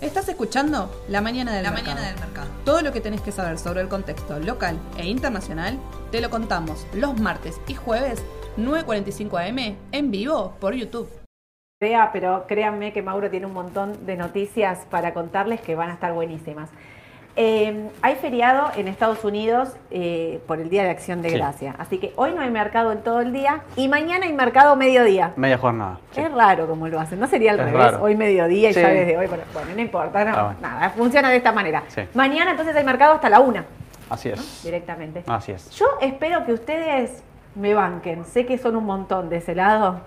Estás escuchando La Mañana del, La mercado. Mañana del Mercado. Todo lo que tenés que saber sobre el contexto local e internacional te lo contamos los martes y jueves 9.45 am en vivo por YouTube. Crea, pero créanme que Mauro tiene un montón de noticias para contarles que van a estar buenísimas. Eh, hay feriado en Estados Unidos eh, por el Día de Acción de Sí. Gracia, así que hoy no hay mercado en todo el día y mañana hay mercado mediodía. Media jornada. sí. Es raro como lo hacen, no sería al Es revés, raro. hoy mediodía y Sí. ya desde hoy, bueno, no importa, no, Ah, bueno. nada, funciona de esta manera. Mañana entonces hay mercado hasta la una, Así es. directamente. Así es. Yo espero que ustedes me banquen, sé que son un montón de ese lado.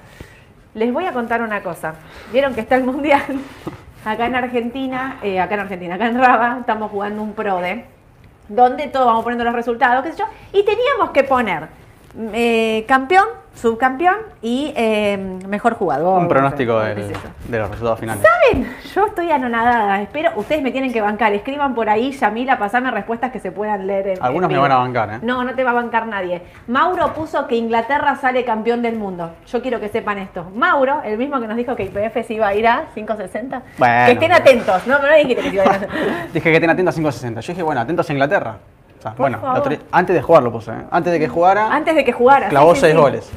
Les voy a contar una cosa. Vieron que está el Mundial. Acá en Argentina, eh, acá en Argentina, acá en Raba, estamos jugando un PRODE, donde todos vamos poniendo los resultados, qué sé yo, y teníamos que poner eh, campeón, subcampeón y eh, mejor jugador. Un pronóstico del- de los resultados finales. ¿Saben? Yo estoy anonadada. Espero, ustedes me tienen que bancar. Escriban por ahí, Yamila, pasame respuestas que se puedan leer. En, Algunos en me van a bancar, ¿eh? No, no te va a bancar nadie. Mauro puso que Inglaterra sale campeón del mundo. Yo quiero que sepan esto. Mauro, el mismo que nos dijo que IPF se iba a ir a 560. Bueno. que estén atentos, ¿no? Pero no dijiste que se iba a ir a... Dije que estén atentos a 560. Yo dije, bueno, atentos a Inglaterra. Sea, bueno, antes de jugar lo puse, ¿eh? Antes de que jugara, Antes de que jugara. clavó sí, sí, seis sí. goles.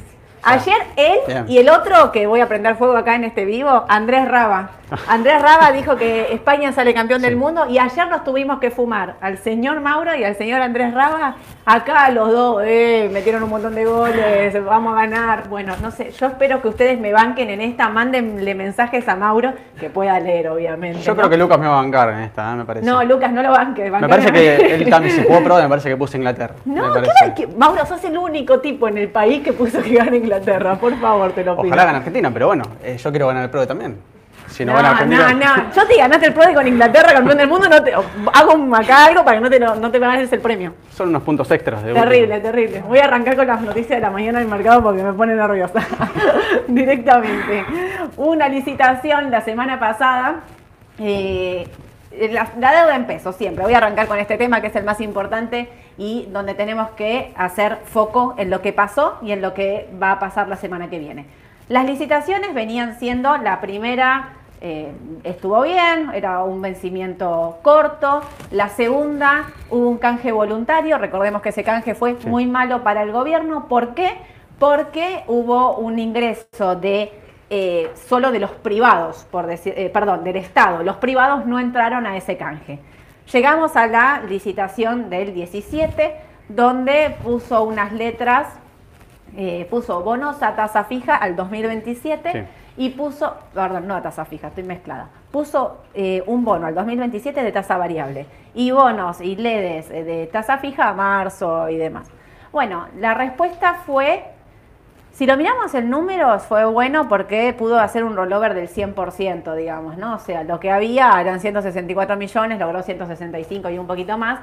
Ayer él Bien. y el otro que voy a prender fuego acá en este vivo, Andrés Raba. Andrés Raba dijo que España sale campeón del mundo y ayer nos tuvimos que fumar al señor Mauro y al señor Andrés Raba. Acá los dos, eh, metieron un montón de goles, vamos a ganar. Bueno, no sé, yo espero que ustedes me banquen en esta, mándenle mensajes a Mauro que pueda leer, obviamente. Yo ¿no? creo que Lucas me va a bancar en esta, ¿eh? me parece. No, Lucas, no lo banques. me parece que él también, si jugó pro, me parece que puso Inglaterra. No, me ¿qué parece. va- qué- Mauro, sos el único tipo en el país que puso que gane Inglaterra. Por favor, te lo pido. Ojalá gane Argentina, pero bueno, eh, yo quiero ganar el pro también. Si no, No, gana Argentina. no, no. Yo te ganaste el PRO con Inglaterra, campeón del mundo, no te, hago un- acá algo para que no te, lo- no te ganes el premio. Son unos puntos extras. De Terrible, terrible. Voy a arrancar con las noticias de la mañana del mercado porque me pone nerviosa. Directamente. Una licitación la semana pasada. eh, la, la deuda en pesos, siempre. Voy a arrancar con este tema que es el más importante y donde tenemos que hacer foco en lo que pasó y en lo que va a pasar la semana que viene. Las licitaciones venían siendo la primera eh, estuvo bien, era un vencimiento corto. La segunda, hubo un canje voluntario. Recordemos que ese canje fue Sí. muy malo para el gobierno. ¿Por qué? Porque hubo un ingreso de eh, solo de los privados, por decir, eh, perdón, del Estado. Los privados no entraron a ese canje. Llegamos a la licitación del 17, donde puso unas letras eh, puso bonos a tasa fija al 2027 Sí. y puso, perdón, no a tasa fija, estoy mezclada, puso eh, un bono al 2027 de tasa variable y bonos y LEDs eh, de tasa fija a marzo y demás. Bueno, la respuesta fue, si lo miramos en números, fue bueno porque pudo hacer un rollover del 100%, digamos, ¿no? O sea, lo que había eran 164 millones, logró 165 y un poquito más.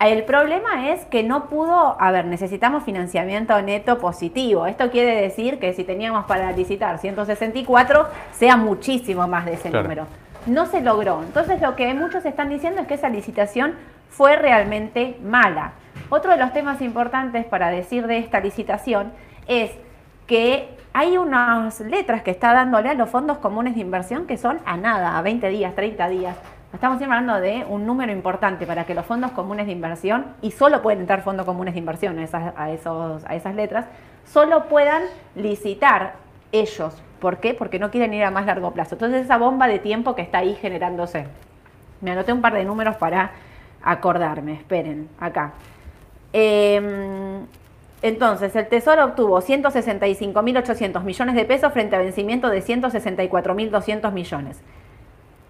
El problema es que no pudo, a ver, necesitamos financiamiento neto positivo. Esto quiere decir que si teníamos para licitar 164, sea muchísimo más de ese Claro. número. No se logró. Entonces lo que muchos están diciendo es que esa licitación fue realmente mala. Otro de los temas importantes para decir de esta licitación es que hay unas letras que está dándole a los fondos comunes de inversión que son a nada, a 20 días, 30 días. Estamos hablando de un número importante para que los fondos comunes de inversión, y solo pueden entrar fondos comunes de inversión a esas, a esas letras, solo puedan licitar ellos. ¿Por qué? Porque no quieren ir a más largo plazo. Entonces esa bomba de tiempo que está ahí generándose. Me anoté un par de números para acordarme. Esperen, acá. Eh, entonces, el Tesoro obtuvo 165.800 millones de pesos frente a vencimiento de 164.200 millones.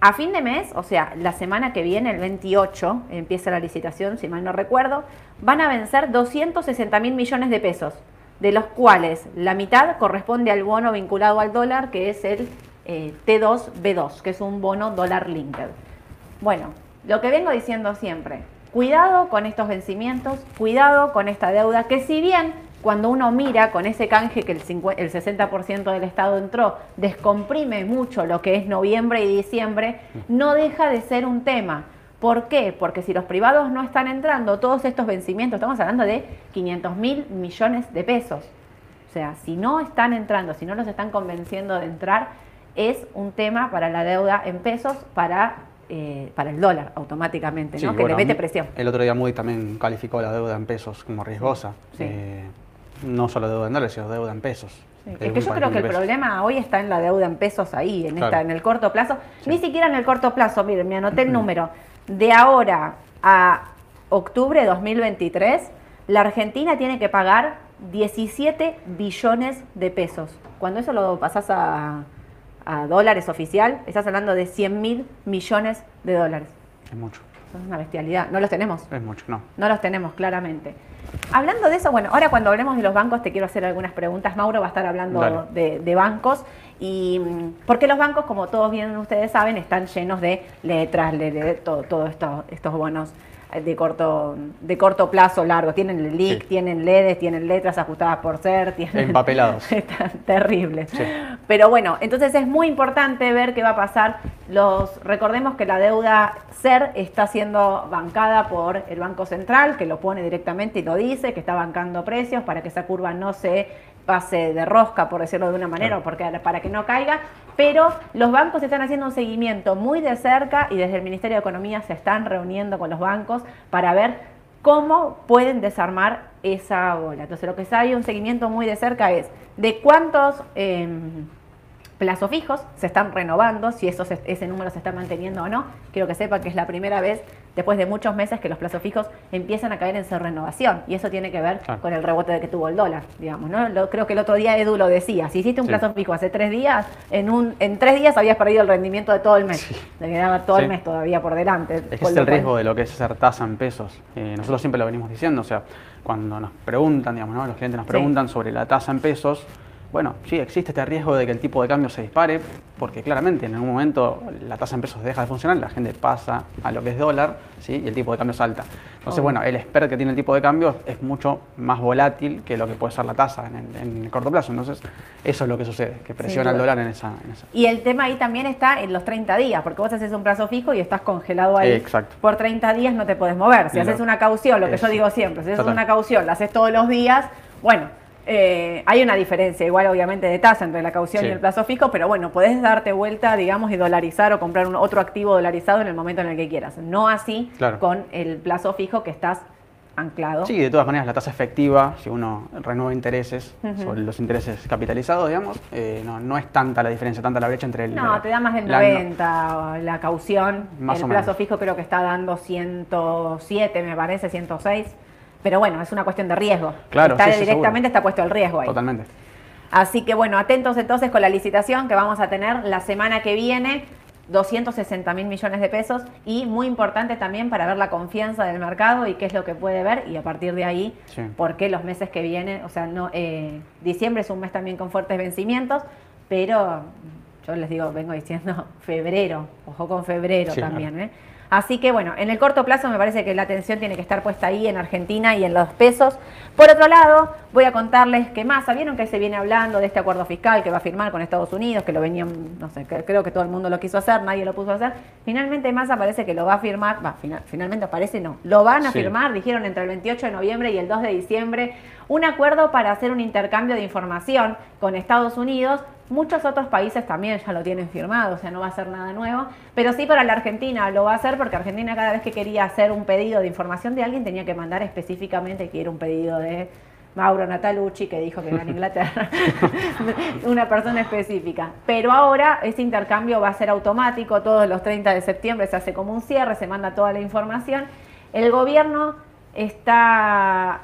A fin de mes, o sea, la semana que viene, el 28, empieza la licitación, si mal no recuerdo, van a vencer 260.000 millones de pesos, de los cuales la mitad corresponde al bono vinculado al dólar, que es el eh, T2B2, que es un bono dólar linked. Bueno, lo que vengo diciendo siempre, cuidado con estos vencimientos, cuidado con esta deuda, que si bien cuando uno mira con ese canje que el, 50 el 60% del Estado entró, descomprime mucho lo que es noviembre y diciembre, no deja de ser un tema. ¿Por qué? Porque si los privados no están entrando, todos estos vencimientos, estamos hablando de 500 mil millones de pesos. O sea, si no están entrando, si no los están convenciendo de entrar, es un tema para la deuda en pesos para, eh, para el dólar automáticamente, Sí, ¿no? que bueno, le mete presión. El otro día Moody también calificó la deuda en pesos como riesgosa. Sí. Eh, no solo deuda en dólares, sino deuda en pesos. Sí, Es que yo creo que el pesos. problema hoy está en la deuda en pesos ahí, en, esta, en el corto plazo. Ni siquiera en el corto plazo, miren, me anoté el número. De ahora a octubre de 2023, la Argentina tiene que pagar 17 billones de pesos. Cuando eso lo pasás a, a dólares oficial, estás hablando de 100 mil millones de dólares. Es mucho, Eso Es una bestialidad. No los tenemos. es mucho, no. No los tenemos, claramente. Hablando de eso, bueno, ahora cuando hablemos de los bancos te quiero hacer algunas preguntas. Mauro va a estar hablando de bancos. Y porque los bancos, como todos bien ustedes saben, están llenos de letras, de, de todo, todo esto- estos bonos de corto, de corto plazo largo. Tienen el LIC, Sí. tienen LEDs, tienen letras ajustadas por ser, tienen Empapelados. Están terribles. Sí. Pero bueno, entonces es muy importante ver qué va a pasar. Los, recordemos que la deuda SER está siendo bancada por el Banco Central, que lo pone directamente y lo dice, que está bancando precios para que esa curva no se pase de rosca, por decirlo de una manera, Claro. porque, para que no caiga. Pero los bancos están haciendo un seguimiento muy de cerca y desde el Ministerio de Economía se están reuniendo con los bancos para ver cómo pueden desarmar esa bola. Entonces, lo que hay un seguimiento muy de cerca es de cuántos eh, plazos fijos se están renovando, si eso se- ese número se está manteniendo o no. Quiero que sepan que es la primera vez después de muchos meses que los plazos fijos empiezan a caer en su renovación y eso tiene que ver con el rebote que tuvo el dólar, digamos. ¿no? Lo- creo que el otro día Edu lo decía, si hiciste un Sí. plazo fijo hace tres días, en, un, en tres días habías perdido el rendimiento de todo el mes. Sí. Te quedaba todo el mes todavía por delante. Es que es el riesgo de lo que es hacer tasa en pesos. Eh, nosotros siempre lo venimos diciendo, o sea, cuando nos preguntan, digamos, ¿no? los clientes nos preguntan sobre la tasa en pesos, bueno, sí, existe este riesgo de que el tipo de cambio se dispare, porque claramente en algún momento la tasa en pesos deja de funcionar, la gente pasa a lo que es dólar, ¿sí? y el tipo de cambio salta. Entonces, bueno, el spread que tiene el tipo de cambio es mucho más volátil que lo que puede ser la tasa en el, en el corto plazo. Entonces, eso es lo que sucede, que presiona el dólar en esa, en esa. Y el tema ahí también está en los 30 días, porque vos haces un plazo fijo y estás congelado ahí. Exacto. Por 30 días no te podés mover. Si haces una caución, lo que yo digo siempre, si haces Total. una caución, la haces todos los días, bueno, eh, hay una diferencia igual obviamente de tasa entre la caución Sí. y el plazo fijo, pero bueno, podés darte vuelta, digamos, y dolarizar o comprar un otro activo dolarizado en el momento en el que quieras. No así Claro. con el plazo fijo que estás anclado. Sí, de todas maneras, la tasa efectiva, si uno renueva intereses sobre los intereses capitalizados, digamos, eh, no, no es tanta la diferencia, tanta la brecha entre el. No, te da más del la- 90 la caución. Más el plazo menos. fijo creo que está dando 107, me parece, 106. Pero bueno, es una cuestión de riesgo. Claro, Está sí, sí, directamente seguro. está puesto el riesgo ahí. Totalmente. Así que bueno, atentos entonces con la licitación que vamos a tener la semana que viene. 260 mil millones de pesos y muy importante también para ver la confianza del mercado y qué es lo que puede ver y a partir de ahí Sí. por qué los meses que vienen, o sea, no eh, diciembre es un mes también con fuertes vencimientos, pero yo les digo, vengo diciendo febrero, ojo con febrero Sí, también, ¿eh? Así que bueno, en el corto plazo me parece que la atención tiene que estar puesta ahí en Argentina y en los pesos. Por otro lado, voy a contarles que Massa, vieron que se viene hablando de este acuerdo fiscal que va a firmar con Estados Unidos, que lo venían, no sé, que- creo que todo el mundo lo quiso hacer, nadie lo puso a hacer. Finalmente Massa parece que lo va a firmar, va, final- finalmente parece no, lo van a Sí. firmar, dijeron entre el 28 de noviembre y el 2 de diciembre, un acuerdo para hacer un intercambio de información con Estados Unidos. Muchos otros países también ya lo tienen firmado, o sea, no va a ser nada nuevo, pero sí para la Argentina lo va a hacer porque Argentina cada vez que quería hacer un pedido de información de alguien tenía que mandar específicamente que era un pedido de Mauro Natalucci, que dijo que era en Inglaterra, una persona específica. Pero ahora ese intercambio va a ser automático, todos los 30 de septiembre se hace como un cierre, se manda toda la información. El gobierno está,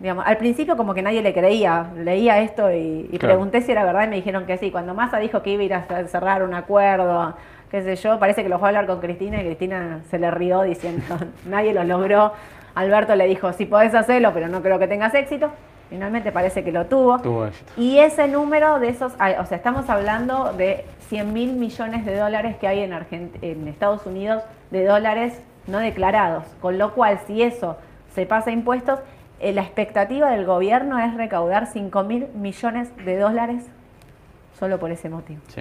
digamos, al principio como que nadie le creía, leía esto y, y Claro. pregunté si era verdad y me dijeron que sí. Cuando Massa dijo que iba a ir a cerrar un acuerdo, qué sé yo, parece que lo fue a hablar con Cristina y Cristina se le rió diciendo, nadie lo logró. Alberto le dijo, sí podés hacerlo, pero no creo que tengas éxito. Finalmente parece que lo tuvo. Tuvo éxito. Y ese número de esos, ay, o sea, estamos hablando de 100 mil millones de dólares que hay en, Argent- en Estados Unidos de dólares no declarados. Con lo cual, si eso se pasa a impuestos, eh, la expectativa del gobierno es recaudar 5 mil millones de dólares solo por ese motivo Sí.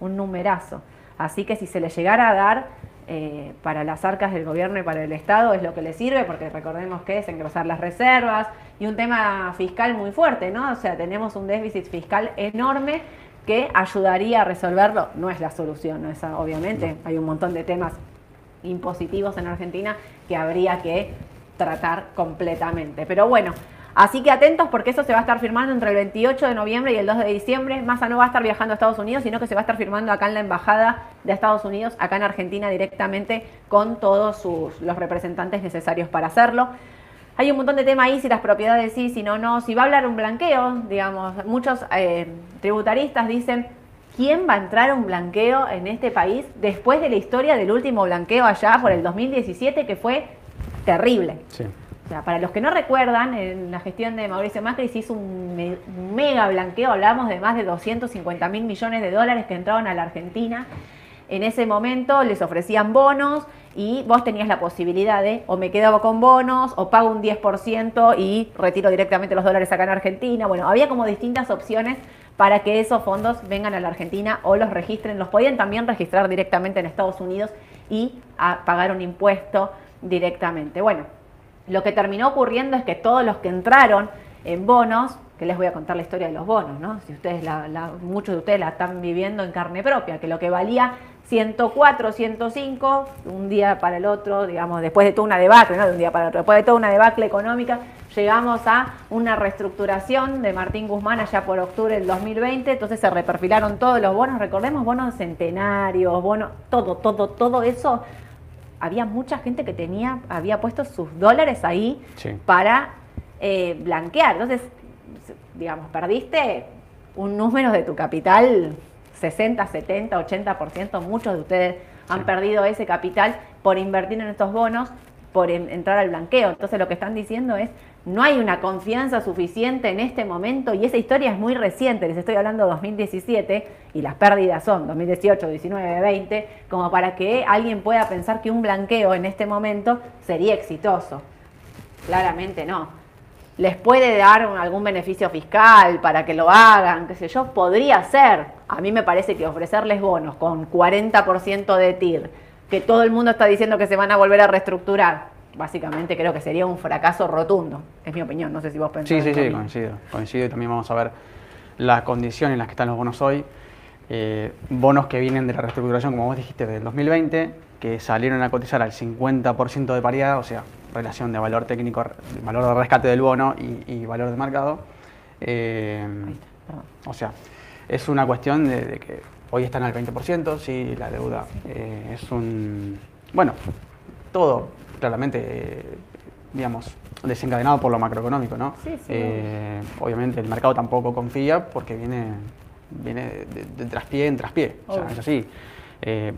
un numerazo. Así que si se le llegara a dar eh, para las arcas del gobierno y para el Estado es lo que le sirve, porque recordemos que es engrosar las reservas y un tema fiscal muy fuerte, ¿no? O sea, tenemos un déficit fiscal enorme que ayudaría a resolverlo. No es la solución, no es, obviamente, hay un montón de temas impositivos en Argentina que habría que tratar completamente. Pero bueno, Así que atentos porque eso se va a estar firmando entre el 28 de noviembre y el 2 de diciembre. Massa no va a estar viajando a Estados Unidos, sino que se va a estar firmando acá en la Embajada de Estados Unidos, acá en Argentina directamente, con todos los representantes necesarios para hacerlo. Hay un montón de temas ahí, si las propiedades sí, si no, no. Si va a hablar un blanqueo, digamos, muchos eh, tributaristas dicen, ¿quién va a entrar a un blanqueo en este país después de la historia del último blanqueo allá por el 2017 que fue terrible? Sí para los que no recuerdan, en la gestión de Mauricio Macri se hizo un, mega blanqueo, hablamos de más de 250 mil millones de dólares que entraron a la Argentina. En ese momento les ofrecían bonos y vos tenías la posibilidad de o me quedo con bonos o pago un 10% y retiro directamente los dólares acá en Argentina. Bueno, había como distintas opciones para que esos fondos vengan a la Argentina o los registren. Los podían también registrar directamente en Estados Unidos y pagar un impuesto directamente. Bueno, lo que terminó ocurriendo es que todos los que entraron en bonos, que les voy a contar la historia de los bonos, ¿no? Si ustedes muchos de ustedes la están viviendo en carne propia, que lo que valía 104, 105, un día para el otro, digamos, después de toda una debacle, no de un día para el otro, después de toda una debacle económica, llegamos a una reestructuración de Martín Guzmán allá por octubre del 2020, entonces se reperfilaron todos los bonos, recordemos bonos centenarios, bonos, todo, todo, todo eso había mucha gente que tenía, había puesto sus dólares ahí para eh, blanquear. Entonces, digamos, perdiste un número de tu capital, 60, 70, 80%, muchos de ustedes han perdido ese capital por invertir en estos bonos, por entrar al blanqueo. Entonces lo que están diciendo es, no hay una confianza suficiente en este momento y esa historia es muy reciente, les estoy hablando de 2017 y las pérdidas son 2018, 19, 20, como para que alguien pueda pensar que un blanqueo en este momento sería exitoso. Claramente no. Les puede dar algún beneficio fiscal para que lo hagan, qué sé yo, podría ser. A mí me parece que ofrecerles bonos con 40% de TIR, que todo el mundo está diciendo que se van a volver a reestructurar, básicamente creo que sería un fracaso rotundo. Es mi opinión, no sé si vos pensás. Sí, sí, sí, coincido, coincido y también vamos a ver la condición en las que están los bonos hoy. Eh, bonos que vienen de la reestructuración, como vos dijiste, del 2020, que salieron a cotizar al 50% de paridad, o sea, relación de valor técnico, valor de rescate del bono y, valor de mercado. Eh, o sea, es una cuestión de, que hoy están al 20%, sí, la deuda eh, es un... Bueno, todo claramente, digamos, desencadenado por lo macroeconómico, ¿no? Sí, sí, eh, obviamente el mercado tampoco confía porque viene, viene de, traspié en traspié, o sea, es así. Eh,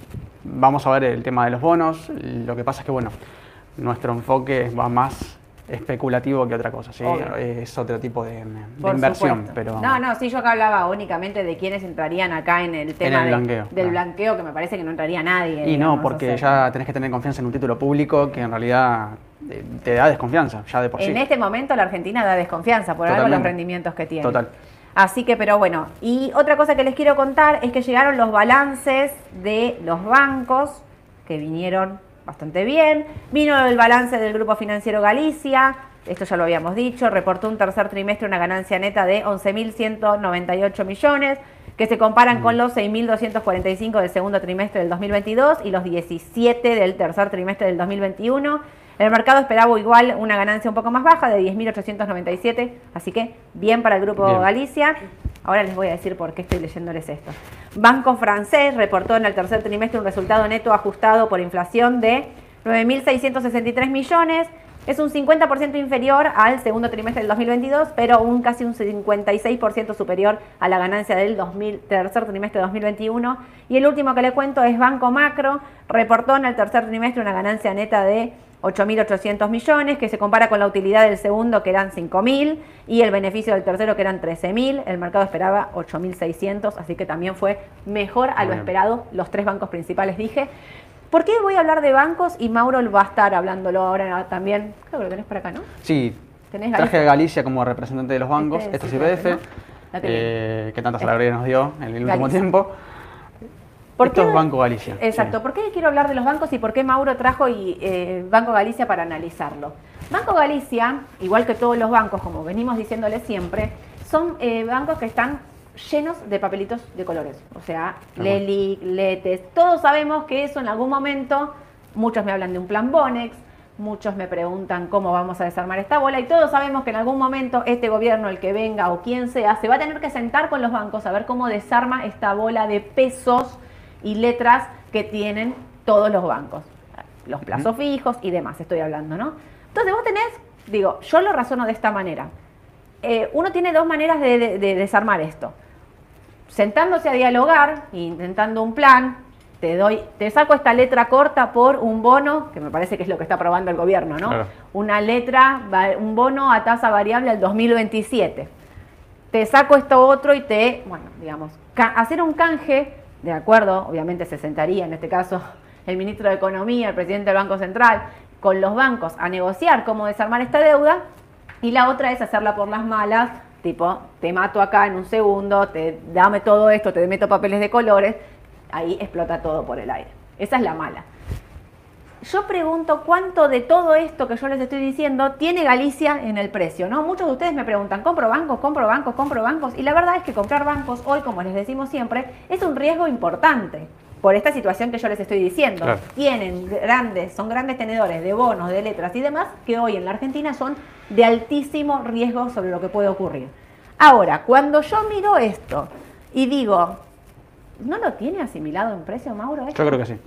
vamos a ver el tema de los bonos, lo que pasa es que, bueno, nuestro enfoque va más especulativo que otra cosa, ¿sí? Es otro tipo de, inversión. Pero... No, no, sí, yo acá hablaba únicamente de quiénes entrarían acá en el tema del blanqueo, que me parece que no entraría nadie. Y no, porque ya tenés que tener confianza en un título público que en realidad eh, te da desconfianza, ya de por sí. En este momento la Argentina da desconfianza por algo los rendimientos que tiene. Total. Así que, pero bueno, y otra cosa que les quiero contar es que llegaron los balances de los bancos que vinieron bastante bien. Vino el balance del Grupo Financiero Galicia, esto ya lo habíamos dicho, reportó un tercer trimestre una ganancia neta de 11.198 millones, que se comparan con los 6.245 del segundo trimestre del 2022 y los 17 del tercer trimestre del 2021. El mercado esperaba igual una ganancia un poco más baja de 10.897, así que bien para el Grupo Galicia. Ahora les voy a decir por qué estoy leyéndoles esto. Banco francés reportó en el tercer trimestre un resultado neto ajustado por inflación de 9.663 millones. Es un 50% inferior al segundo trimestre del 2022, pero un casi un 56% superior a la ganancia del tercer trimestre de 2021. Y el último que le cuento es Banco Macro, reportó en el tercer trimestre una ganancia neta de 8.800 millones, que se compara con la utilidad del segundo, que eran 5.000, y el beneficio del tercero, que eran 13.000. El mercado esperaba 8.600, así que también fue mejor a lo esperado. Los tres bancos principales dije. ¿Por qué voy a hablar de bancos y Mauro va a estar hablándolo ahora también? Creo que lo tenés por acá, ¿no? Sí. Traje a Galicia como representante de los bancos, este, es IPF, eh, que tantas alegrías nos dio en el último tiempo. ¿Por Esto es Banco Galicia. Exacto. ¿Por qué quiero hablar de los bancos y por qué Mauro trajo y, eh, Banco Galicia para analizarlo? Banco Galicia, igual que todos los bancos, como venimos diciéndole siempre, son eh, bancos que están llenos de papelitos de colores. O sea, Tal Leli, Letes, todos sabemos que eso en algún momento, muchos me hablan de un plan Bonex, muchos me preguntan cómo vamos a desarmar esta bola y todos sabemos que en algún momento este gobierno, el que venga o quien sea, se va a tener que sentar con los bancos a ver cómo desarma esta bola de pesos y letras que tienen todos los bancos. Los plazos fijos y demás, estoy hablando, ¿no? Entonces vos tenés, digo, yo lo razono de esta manera. Eh, uno tiene dos maneras de, de- de desarmar esto. Sentándose a dialogar, intentando un plan, te doy, te saco esta letra corta por un bono, que me parece que es lo que está aprobando el gobierno, ¿no? Claro. Una letra, un bono a tasa variable al 2027 te saco esto otro y te, bueno, digamos, hacer un canje, de acuerdo, obviamente se sentaría en este caso el ministro de Economía, el presidente del Banco Central, con los bancos a negociar cómo desarmar esta deuda, y la otra es hacerla por las malas, tipo, te mato acá en un segundo, te dame todo esto, te meto papeles de colores, ahí explota todo por el aire. Esa es la mala. Yo pregunto cuánto de todo esto que yo les estoy diciendo tiene Galicia en el precio, ¿no? Muchos de ustedes me preguntan, ¿compro bancos, compro bancos, compro bancos? Y la verdad es que comprar bancos hoy, como les decimos siempre, es un riesgo importante por esta situación que yo les estoy diciendo. Claro. Tienen grandes, son grandes tenedores de bonos, de letras y demás, que hoy en la Argentina son de altísimo riesgo sobre lo que puede ocurrir. Ahora, cuando yo miro esto y digo, ¿no lo tiene asimilado en precio, Mauro? esto? Yo creo que sí.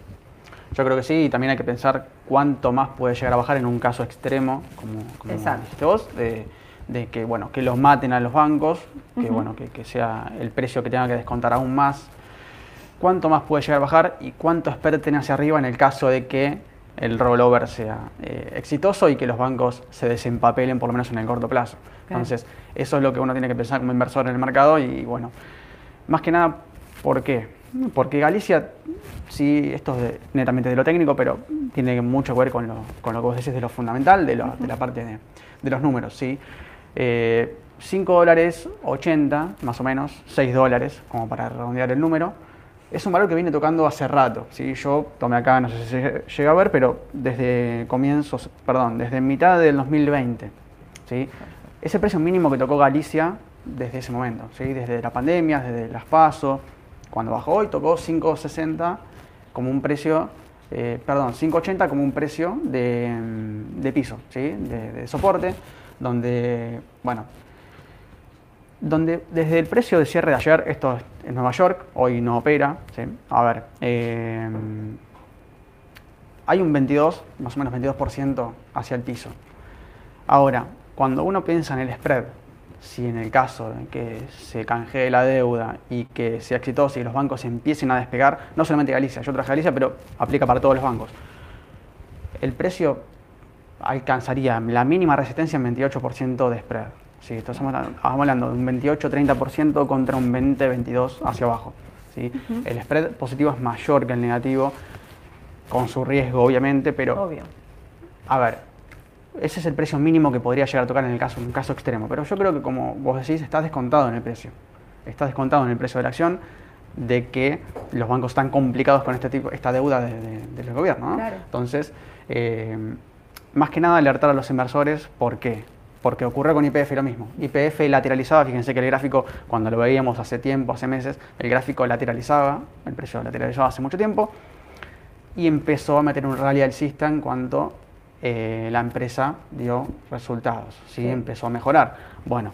Yo creo que sí, y también hay que pensar cuánto más puede llegar a bajar en un caso extremo, como, como Exacto. dijiste vos, de, de que bueno, que los maten a los bancos, que bueno, que, que sea el precio que tenga que descontar aún más. Cuánto más puede llegar a bajar y cuánto esperen hacia arriba en el caso de que el rollover sea eh, exitoso y que los bancos se desempapelen por lo menos en el corto plazo. Entonces, eso es lo que uno tiene que pensar como inversor en el mercado y bueno, más que nada, ¿por qué? Porque Galicia, sí, esto es de- netamente de lo técnico, pero tiene mucho que ver con lo, con lo que vos decís de lo fundamental, de, lo- de la parte de, de los números, ¿sí? Eh, 5 dólares 80, más o menos, 6 dólares, como para redondear el número, es un valor que viene tocando hace rato, ¿sí? Yo tomé acá, no sé si se llega a ver, pero desde comienzos, perdón, desde mitad del 2020, ¿sí? Ese precio mínimo que tocó Galicia desde ese momento, ¿sí? Desde la pandemia, desde las PASO, cuando bajó hoy tocó 5.60 como un precio, eh, perdón, 5.80 como un precio de, mm, de piso, ¿sí? De, soporte, donde, bueno, donde desde el precio de cierre de ayer, esto es Nueva York, hoy no opera, a ver, eh, hay un 22, más o menos 22% hacia el piso. Ahora, cuando uno piensa en el spread, si en el caso de que se canjee la deuda y que sea exitoso y los bancos empiecen a despegar, no solamente Galicia, yo traje Galicia, pero aplica para todos los bancos, el precio alcanzaría la mínima resistencia en 28% de spread. Sí, esto estamos, hablando- estamos hablando de un 28-30% contra un 20-22% hacia abajo. ¿sí? El spread positivo es mayor que el negativo, con su riesgo obviamente, pero Obvio. a ver, ese es el precio mínimo que podría llegar a tocar en el caso, en un caso extremo. Pero yo creo que como vos decís, está descontado en el precio. Está descontado en el precio de la acción de que los bancos están complicados con este tipo, esta deuda de- de-. Entonces, eh, más que nada alertar a los inversores, ¿por qué? Porque ocurrió con IPF lo mismo. IPF lateralizaba, fíjense que el gráfico, cuando lo veíamos hace tiempo, hace meses, el gráfico lateralizaba, el precio lateralizaba hace mucho tiempo, y empezó a meter un rally alcista en cuanto eh, la empresa dio resultados, ¿sí? Sí. empezó a mejorar. Bueno,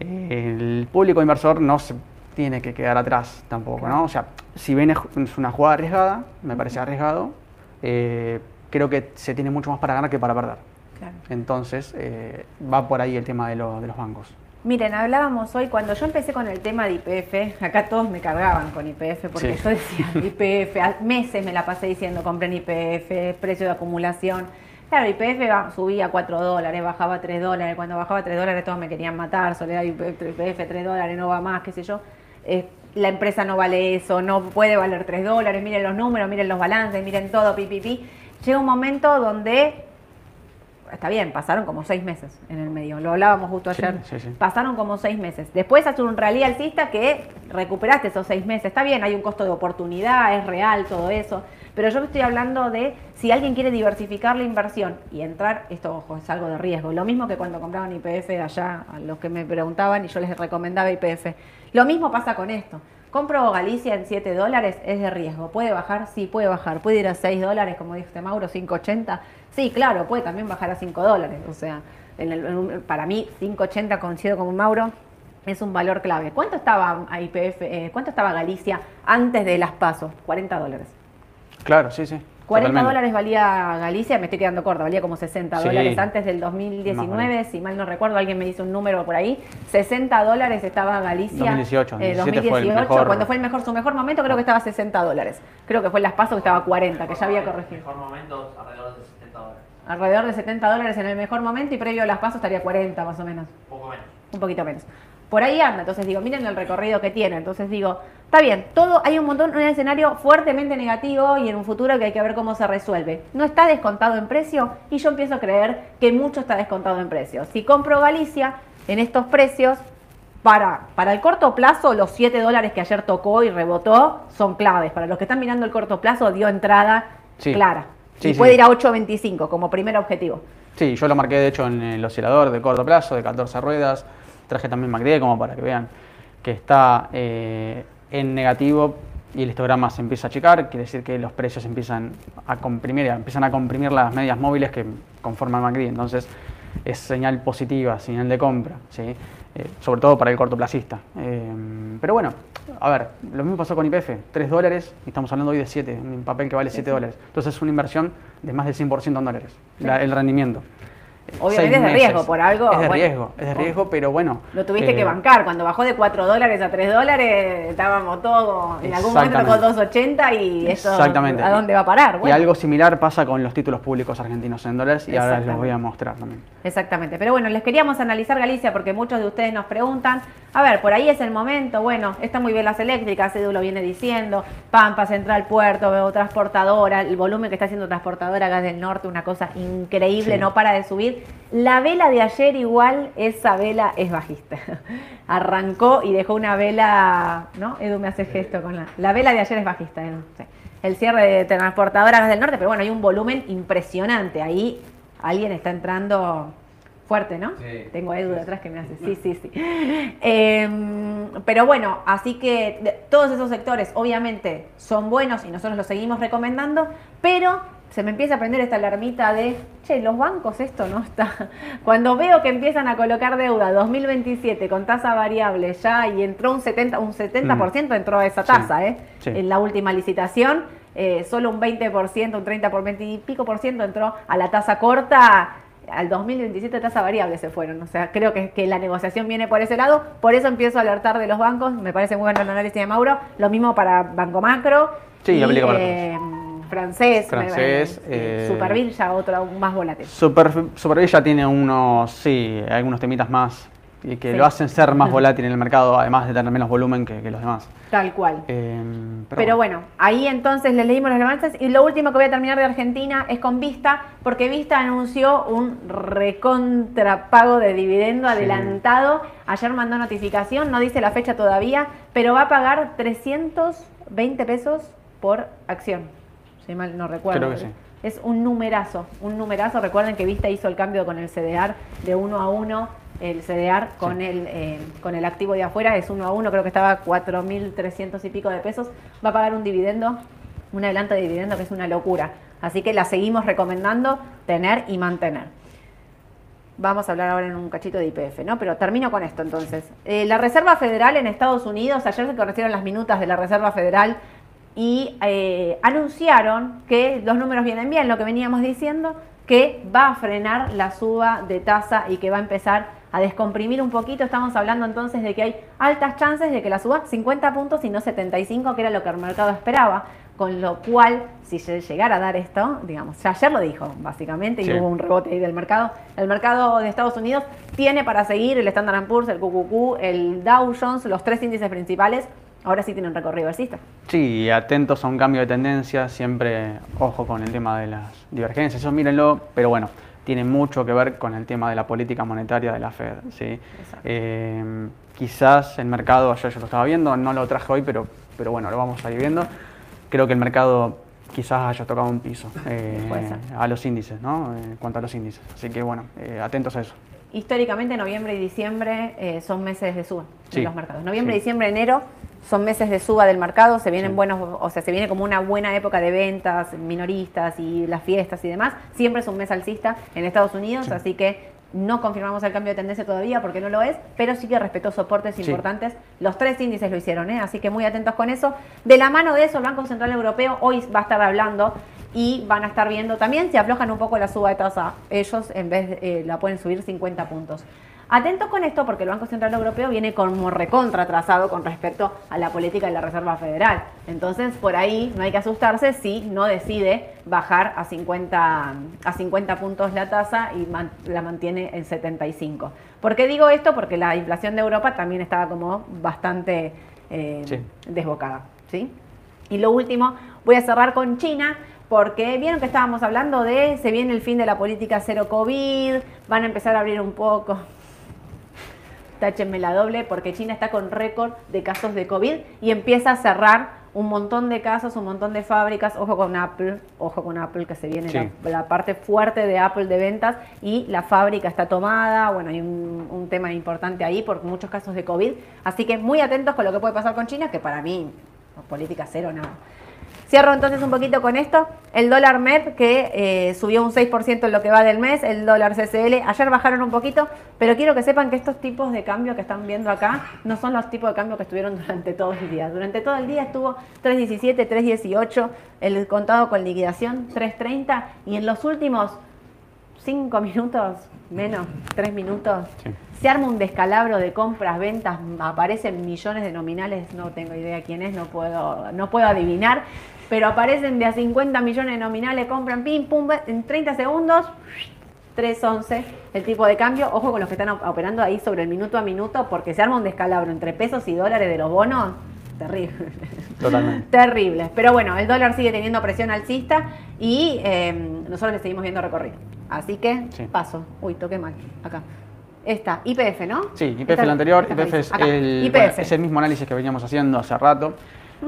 eh, el público inversor no se tiene que quedar atrás tampoco, ¿no? O sea, si bien es una jugada arriesgada, me parece arriesgado, eh, creo que se tiene mucho más para ganar que para perder. Claro. Entonces, eh, va por ahí el tema de, lo- de los bancos. Miren, hablábamos hoy, cuando yo empecé con el tema de IPF, acá todos me cargaban con IPF, porque Sí. yo decía IPF, meses me la pasé diciendo compren IPF, precio de acumulación. Claro, IPF subía a 4 dólares, bajaba a 3 dólares, cuando bajaba a 3 dólares todos me querían matar, Soledad IPF, IPF 3 dólares, no va más, qué sé yo. Eh, la empresa no vale eso, no puede valer 3 dólares, miren los números, miren los balances, miren todo, pi, pi, pi. Llega un momento donde está bien, pasaron como seis meses en el medio, lo hablábamos justo ayer, sí, sí. pasaron como seis meses. Después hace un rally alcista que recuperaste esos seis meses, está bien, hay un costo de oportunidad, es real todo eso, pero yo estoy hablando de si alguien quiere diversificar la inversión y entrar, esto ojo, es algo de riesgo, lo mismo que cuando compraban IPF allá, a los que me preguntaban y yo les recomendaba IPF, lo mismo pasa con esto. Compro Galicia en 7 dólares, es de riesgo. ¿Puede bajar? Sí, puede bajar. ¿Puede ir a 6 dólares, como dijo este Mauro, 5.80? Sí, claro, puede también bajar a 5 dólares. O sea, para mí, 5.80 coincido con Mauro, es un valor clave. ¿Cuánto estaba IPF, eh, cuánto estaba Galicia antes de las pasos? 40 dólares. Claro, sí, sí. 40 totalmente. dólares valía Galicia, me estoy quedando corta, valía como 60 Sí. dólares antes del Más o 2019, menos. si mal no recuerdo, alguien me dice un número por ahí, 60 dólares estaba Galicia. 2018, eh, 2017 fue el mejor. cuando fue el mejor, su mejor momento creo que estaba 60 dólares. Creo que fue en las pasos que estaba 40, que ya había corregido. mejor momento alrededor de 70 dólares. Alrededor de 70 dólares en el mejor momento y previo a las pasos estaría 40 más o menos Poco menos. un poquito menos. Por ahí anda, entonces digo, miren el recorrido que tiene. Entonces digo, está bien, todo hay un montón, un escenario fuertemente negativo y en un futuro que hay que ver cómo se resuelve. No está descontado en precio y yo empiezo a creer que mucho está descontado en precio. Si compro Galicia en estos precios, para, para el corto plazo, los 7 dólares que ayer tocó y rebotó son claves. Para los que están mirando el corto plazo, dio entrada Sí. clara. Sí, y sí. puede ir a 8.25 como primer objetivo. Sí, yo lo marqué de hecho en el oscilador de corto plazo, de 14 ruedas. Traje también MACD como para que vean que está eh, en negativo y el histograma se empieza a achicar, quiere decir que los precios empiezan a comprimir, empiezan a comprimir las medias móviles que conforman MACD. Entonces es señal positiva, señal de compra, ¿sí? Eh, sobre todo para el cortoplacista. Eh, pero bueno, a ver, lo mismo pasó con IPF, 3 dólares y estamos hablando hoy de 7, un papel que vale 7 dólares. Entonces es una inversión de más del 100% en dólares, la- el rendimiento. Obviamente es de riesgo, por algo, Es de bueno, riesgo, es de riesgo, pero bueno. Lo tuviste eh, que bancar. Cuando bajó de 4 dólares a 3 dólares, estábamos todos. En algún momento Exactamente. 2.80 y eso. Exactamente. ¿A dónde va a parar? Y algo similar pasa con los títulos públicos argentinos en dólares y ahora les voy a mostrar también. Exactamente. Pero bueno, les queríamos analizar Galicia porque muchos de ustedes nos preguntan. A ver, por ahí es el momento. Bueno, está muy bien las eléctricas, Edu lo viene diciendo. Pampa, Central Puerto, veo transportadora. El volumen que está haciendo transportadora Gas del Norte, una cosa increíble, Sí. no para de subir. La vela de ayer, igual, esa vela es bajista. Arrancó y dejó una vela. ¿No? Edu me hace gesto con la. La vela de ayer es bajista, Edu. sí. El cierre de transportadora Gas del Norte, pero bueno, hay un volumen impresionante. Ahí alguien está entrando fuerte, ¿no? Sí. Tengo a Edu detrás que me hace. Sí, sí, sí. Em, pero bueno, así que todos esos sectores obviamente son buenos y nosotros los seguimos recomendando, pero se me empieza a prender esta alarmita de, che, los bancos esto no está. Cuando veo que empiezan a colocar deuda 2027 con tasa variable ya y entró un 70, un 70% entró a esa Mm. Sí, tasa, ¿eh? sí. En la última licitación, eh, solo un 20%, un 30 por 20 y pico por ciento entró a la tasa corta. Al 2027 tasa variable se fueron. O sea, creo que, que la negociación viene por ese lado. Por eso empiezo a alertar de los bancos. Me parece muy bueno el análisis de Mauro. Lo mismo para Banco Macro. Sí, y, aplica para eh, francés. Francés, eh, Superville ya otro más volátil. Super, Superville ya tiene unos, sí, algunos temitas más y que Sí. lo hacen ser más volátil en el mercado, además de tener menos volumen que, que los demás. Tal cual. Eh, Pero, bueno, ahí entonces les leímos los avances y lo último que voy a terminar de Argentina es con Vista, porque Vista anunció un recontrapago de dividendo Sí. adelantado. Ayer mandó notificación, no dice la fecha todavía, pero va a pagar 320 pesos por acción. Si mal no recuerdo. Creo que sí. Es un numerazo, un numerazo. Recuerden que Vista hizo el cambio con el CDR de 1 a 1. El CDR con, Sí. el, eh, con el activo de afuera es 1 a 1, creo que estaba 4.300 y pico de pesos. Va a pagar un dividendo, un adelanto de dividendo que es una locura. Así que la seguimos recomendando tener y mantener. Vamos a hablar ahora en un cachito de IPF, ¿no? Pero termino con esto entonces. Eh, la Reserva Federal en Estados Unidos, ayer se conocieron las minutas de la Reserva Federal y eh, anunciaron que los números vienen bien, lo que veníamos diciendo, que va a frenar la suba de tasa y que va a empezar a descomprimir un poquito. Estamos hablando entonces de que hay altas chances de que la suba 50 puntos y no 75, que era lo que el mercado esperaba. Con lo cual, si llegara a dar esto, digamos, ya ayer lo dijo básicamente y Sí. hubo un rebote ahí del mercado. El mercado de Estados Unidos tiene para seguir el Standard Poor's, el QQQ, el Dow Jones, los tres índices principales. Ahora sí tienen recorrido alcista. Sí, atentos a un cambio de tendencia, siempre ojo con el tema de las divergencias, eso mírenlo, pero bueno, tiene mucho que ver con el tema de la política monetaria de la Fed. ¿sí? Eh, quizás el mercado, ayer yo lo estaba viendo, no lo traje hoy, pero, pero bueno, lo vamos a ir viendo. Creo que el mercado quizás haya tocado un piso eh, a los índices, ¿no? En cuanto a los índices. Así que bueno, eh, atentos a eso. Históricamente noviembre y diciembre son meses de suba en los mercados. Noviembre, diciembre, enero son meses de suba del mercado, se vienen buenos, o sea, se viene como una buena época de ventas minoristas y las fiestas y demás. Siempre es un mes alcista en Estados Unidos, así que no confirmamos el cambio de tendencia todavía porque no lo es, pero sí que respetó soportes importantes. Los tres índices lo hicieron, ¿eh? así que muy atentos con eso. De la mano de eso, el Banco Central Europeo hoy va a estar hablando y van a estar viendo también si aflojan un poco la suba de tasa. Ellos en vez de, eh, la pueden subir 50 puntos. Atentos con esto porque el Banco Central Europeo viene como recontra atrasado con respecto a la política de la Reserva Federal. Entonces, por ahí no hay que asustarse si no decide bajar a 50, a 50 puntos la tasa y la mantiene en 75. ¿Por qué digo esto? Porque la inflación de Europa también estaba como bastante eh, desbocada. ¿sí? Y lo último, voy a cerrar con China porque vieron que estábamos hablando de se viene el fin de la política cero COVID, van a empezar a abrir un poco táchenme la doble, porque China está con récord de casos de COVID y empieza a cerrar un montón de casos, un montón de fábricas. Ojo con Apple, ojo con Apple, que se viene la, parte fuerte de Apple de ventas y la fábrica está tomada. Bueno, hay un, un, tema importante ahí por muchos casos de COVID. Así que muy atentos con lo que puede pasar con China, que para mí, política cero, nada. Cierro entonces un poquito con esto. El dólar MEP que eh, subió un 6% en lo que va del mes, el dólar CCL, ayer bajaron un poquito, pero quiero que sepan que estos tipos de cambio que están viendo acá no son los tipos de cambio que estuvieron durante todo el día. Durante todo el día estuvo 3.17, 3.18, el contado con liquidación 3.30 y en los últimos 5 minutos, menos 3 minutos, se arma un descalabro de compras, ventas, aparecen millones de nominales, no tengo idea quién es, no puedo, no puedo adivinar, pero aparecen de a 50 millones de nominales, compran, pim, pum, en 30 segundos, 3.11 el tipo de cambio. Ojo con los que están operando ahí sobre el minuto a minuto, porque se arma un descalabro entre pesos y dólares de los bonos. Terrible. Totalmente. Terrible. Pero bueno, el dólar sigue teniendo presión alcista y eh, nosotros le seguimos viendo recorrido. Así que paso. Uy, toqué mal. Acá. Esta, IPF, ¿no? Sí, IPF el anterior, IPF, es el, es el mismo análisis que veníamos haciendo hace rato.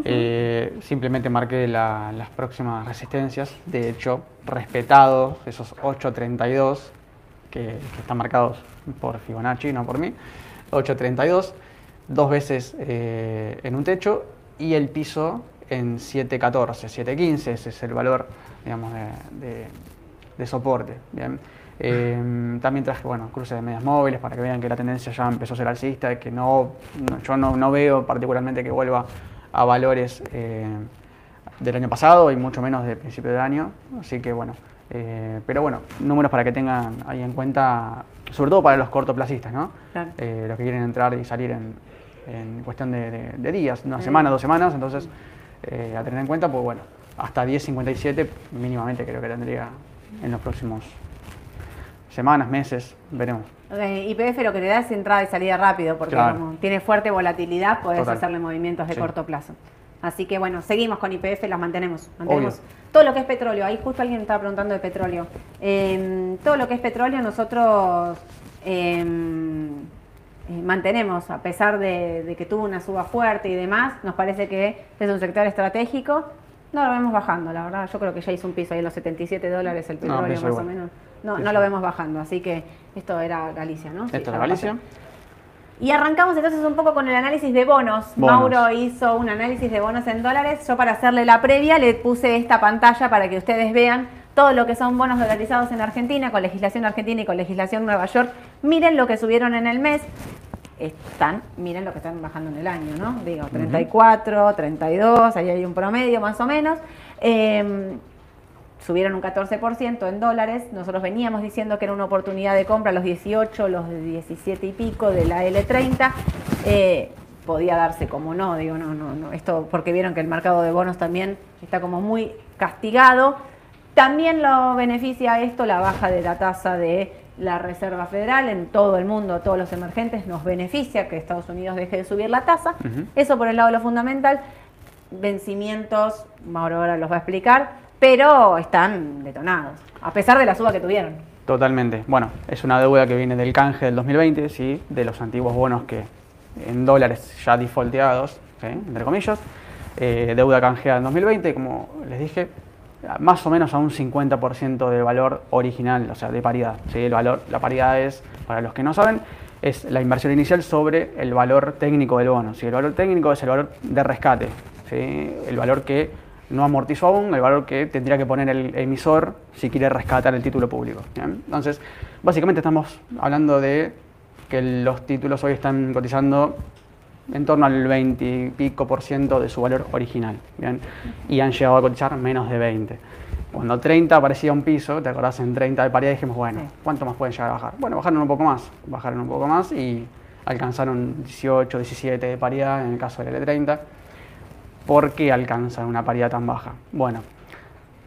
Eh, simplemente marqué las próximas resistencias, de hecho, respetados esos 8.32 que, están marcados por Fibonacci, no por mí, 8.32, dos veces eh, en un techo y el piso en 7.14, 7.15, ese es el valor digamos, de, soporte. Eh, también traje bueno, cruces de medias móviles para que vean que la tendencia ya empezó a ser alcista, que no, yo no, no veo particularmente que vuelva a valores eh, del año pasado y mucho menos del principio del año. Así que bueno, eh, pero bueno, números para que tengan ahí en cuenta, sobre todo para los cortoplacistas, ¿no? Eh, los que quieren entrar y salir en, cuestión de, días, una semana, dos semanas, entonces a tener en cuenta, pues bueno, hasta 10.57 mínimamente creo que tendría en los próximos semanas, meses, veremos. IPF lo que te da es entrada y salida rápido, porque como tiene fuerte volatilidad, podés hacerle movimientos de corto plazo. Así que bueno, seguimos con IPF, las mantenemos. mantenemos. Todo lo que es petróleo, ahí justo alguien estaba preguntando de petróleo. Em, todo lo que es petróleo nosotros em, eh, mantenemos, a pesar de, que tuvo una suba fuerte y demás, nos parece que es un sector estratégico. No lo vemos bajando, la verdad. Yo creo que ya hizo un piso ahí en los 77 dólares el petróleo, más o menos. No, no lo vemos bajando, así que esto era Galicia, ¿no? Esto era Galicia. Y arrancamos entonces un poco con el análisis de bonos. Mauro hizo un análisis de bonos en dólares. Yo para hacerle la previa le puse esta pantalla para que ustedes vean todo lo que son bonos dolarizados en Argentina, con legislación argentina y con legislación Nueva York. Miren lo que subieron en el mes. Están, miren lo que están bajando en el año, ¿no? Digo, 34, 32, ahí hay un promedio más o menos. Eh, subieron un 14% en dólares. Nosotros veníamos diciendo que era una oportunidad de compra los 18, los 17 y pico de la L30. Eh, podía darse como no, digo, no, no, no, esto porque vieron que el mercado de bonos también está como muy castigado. También lo beneficia esto la baja de la tasa de la Reserva Federal en todo el mundo, todos los emergentes, nos beneficia que Estados Unidos deje de subir la tasa. Eso por el lado de lo fundamental. Vencimientos, Mauro ahora los va a explicar, pero están detonados, a pesar de la suba que tuvieron. Totalmente. Bueno, es una deuda que viene del canje del 2020, ¿sí? de los antiguos bonos que en dólares ya defaulteados, entre comillas. Eh, deuda canjeada en 2020, como les dije, más o menos a un 50% de valor original, o sea, de paridad. ¿sí? El valor, la paridad es, para los que no saben, es la inversión inicial sobre el valor técnico del bono. ¿sí? El valor técnico es el valor de rescate, el valor que no amortizó aún, el valor que tendría que poner el emisor si quiere rescatar el título público. ¿bien? Entonces, básicamente estamos hablando de que los títulos hoy están cotizando en torno al 20 y pico por ciento de su valor original. ¿bien? Y han llegado a cotizar menos de 20. Cuando 30 parecía un piso, te acordás en 30 de paridad dijimos, bueno. ¿cuánto más pueden llegar a bajar? Bueno, bajaron un poco más, bajaron un poco más y alcanzaron 18, 17 de paridad en el caso del L30. ¿Por qué alcanzan una paridad tan baja? Bueno,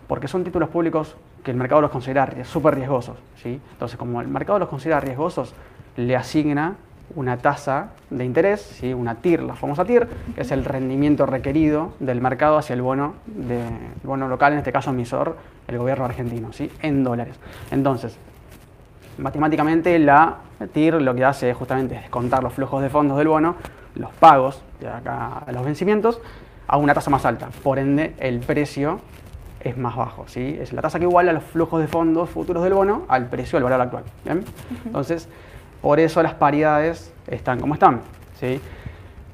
porque son títulos públicos que el mercado los considera súper riesgosos. ¿sí? Entonces, como el mercado los considera riesgosos, le asigna una tasa de interés, ¿sí? una TIR, la famosa TIR, que es el rendimiento requerido del mercado hacia el bono, de, bono local, en este caso emisor, el gobierno argentino, ¿sí? en dólares. Entonces, matemáticamente la TIR lo que hace es justamente descontar los flujos de fondos del bono, los pagos de acá a los vencimientos, a una tasa más alta. Por ende, el precio es más bajo. ¿sí? Es la tasa que iguala los flujos de fondos futuros del bono al precio del valor actual. ¿bien? Entonces, por eso las paridades están como están. ¿sí?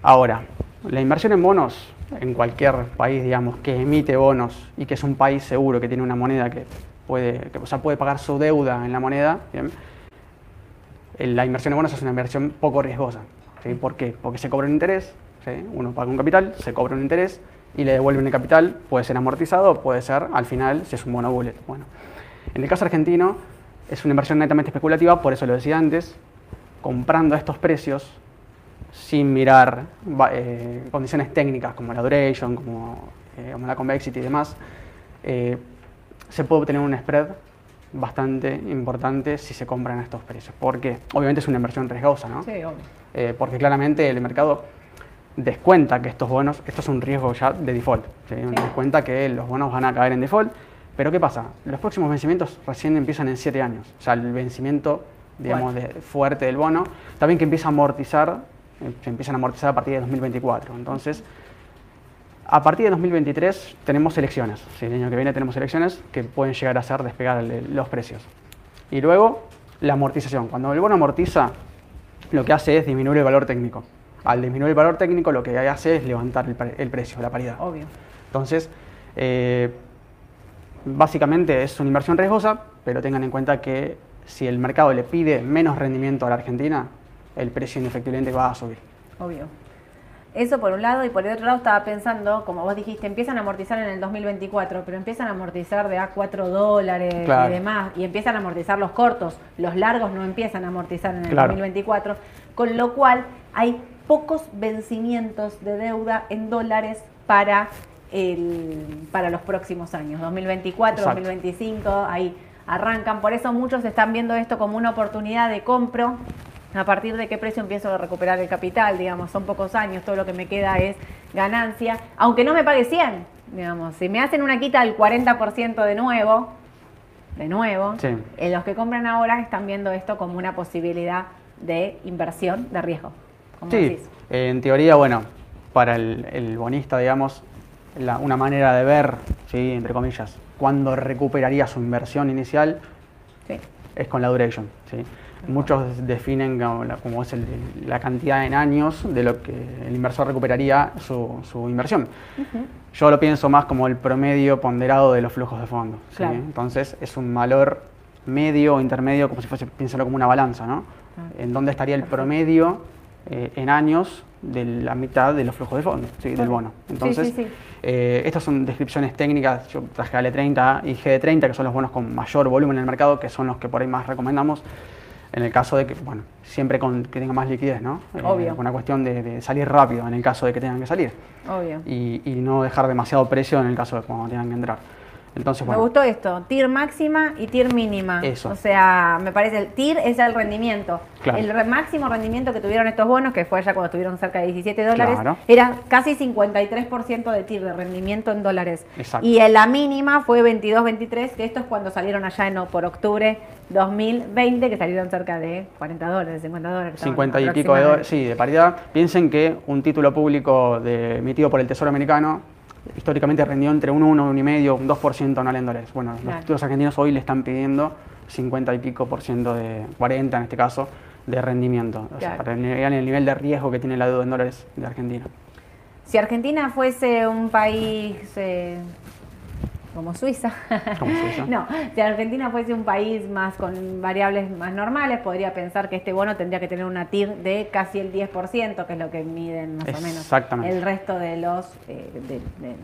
Ahora, la inversión en bonos en cualquier país, digamos, que emite bonos y que es un país seguro, que tiene una moneda que puede, que, o sea, puede pagar su deuda en la moneda, ¿bien? La inversión en bonos es una inversión poco riesgosa. ¿sí? ¿Por qué? Porque se cobra un interés, ¿sí? uno paga un capital, se cobra un interés y le devuelven el capital, puede ser amortizado, puede ser al final si es un bono bullet. Bueno, en el caso argentino es una inversión netamente especulativa, por eso lo decía antes, comprando a estos precios sin mirar eh, condiciones técnicas como la duration, como, eh, como la convexity y demás, eh, se puede obtener un spread bastante importante si se compran a estos precios. Porque obviamente es una inversión riesgosa, ¿no? Sí, obvio. Porque claramente el mercado descuenta que estos bonos, esto es un riesgo ya de default, ¿sí? descuenta que los bonos van a caer en default, pero ¿qué pasa? Los próximos vencimientos recién empiezan en 7 años, o sea, el vencimiento, digamos, de- fuerte del bono, también que empieza a amortizar, eh, se empiezan a amortizar a partir de 2024, entonces, a partir de 2023 tenemos elecciones, ¿sí? el año que viene tenemos elecciones que pueden llegar a hacer despegar el- los precios. Y luego, la amortización, cuando el bono amortiza, lo que hace es disminuir el valor técnico. Al disminuir el valor técnico, lo que hace es levantar el, el precio, la paridad. Obvio. Entonces, eh, básicamente es una inversión riesgosa, pero tengan en cuenta que si el mercado le pide menos rendimiento a la Argentina, el precio indefectiblemente va a subir. Obvio. Eso por un lado, y por el otro lado estaba pensando, como vos dijiste, empiezan a amortizar en el 2024, pero empiezan a amortizar de a 4 dólares Claro. y demás, y empiezan a amortizar los cortos, los largos no empiezan a amortizar en el Claro. 2024, con lo cual hay pocos vencimientos de deuda en dólares para, el, para los próximos años, 2024, Exacto. 2025, ahí arrancan, por eso muchos están viendo esto como una oportunidad de compro a partir de qué precio empiezo a recuperar el capital, digamos, son pocos años, todo lo que me queda es ganancia, aunque no me pague 100, digamos, si me hacen una quita del 40% de nuevo, de nuevo, Sí. eh, los que compran ahora están viendo esto como una posibilidad de inversión de riesgo, como Sí, decís. en teoría, bueno, para el, el bonista, digamos, la- una manera de ver, ¿sí? entre comillas, cuándo recuperaría su inversión inicial Sí. es con la duration. ¿sí? Muchos definen como, la, como es el- la cantidad en años de lo que el inversor recuperaría su, su inversión. Yo lo pienso más como el promedio ponderado de los flujos de fondos. ¿sí? Claro. Entonces es un valor medio o intermedio, como si fuese, piénsalo como una balanza, ¿no? Ah. En donde estaría el promedio eh, en años de la mitad de los flujos de fondos, ¿sí? del bono. Entonces, sí, sí. eh, estas son descripciones técnicas, yo traje L30 y GD30, que son los bonos con mayor volumen en el mercado, que son los que por ahí más recomendamos, en el caso de que, bueno, siempre con que tenga más liquidez, ¿no? Eh, Obvio. Una cuestión de, de salir rápido en el caso de que tengan que salir Obvio. y, y no dejar demasiado precio en el caso de cuando tengan que entrar. Entonces, Me gustó esto, TIR máxima y TIR mínima. Eso. O sea, me parece, el TIR es el rendimiento. Claro. El re- máximo rendimiento que tuvieron estos bonos, que fue allá cuando estuvieron cerca de 17 dólares, Claro. era casi 53% de TIR, de rendimiento en dólares. Exacto. Y en la mínima fue 22-23, que esto es cuando salieron allá en, por octubre 2020, que salieron cerca de 40 dólares, 50 dólares. estaban 50 y pico de dólares, sí, de paridad. Piensen que un título público de- emitido por el Tesoro americano históricamente rendió entre un 1, 1,5, un 2% anual en dólares. Bueno, Claro. los títulos argentinos hoy le están pidiendo 50 y pico por ciento de, 40 en este caso, de rendimiento. O sea, para vean el nivel de riesgo que tiene la deuda en dólares de Argentina. Si Argentina fuese un país eh, como Suiza, Como Suiza. no, si Argentina fuese un país más con variables más normales, podría pensar que este bono tendría que tener una TIR de casi el 10%, que es lo que miden más o menos el resto de los eh, de, de-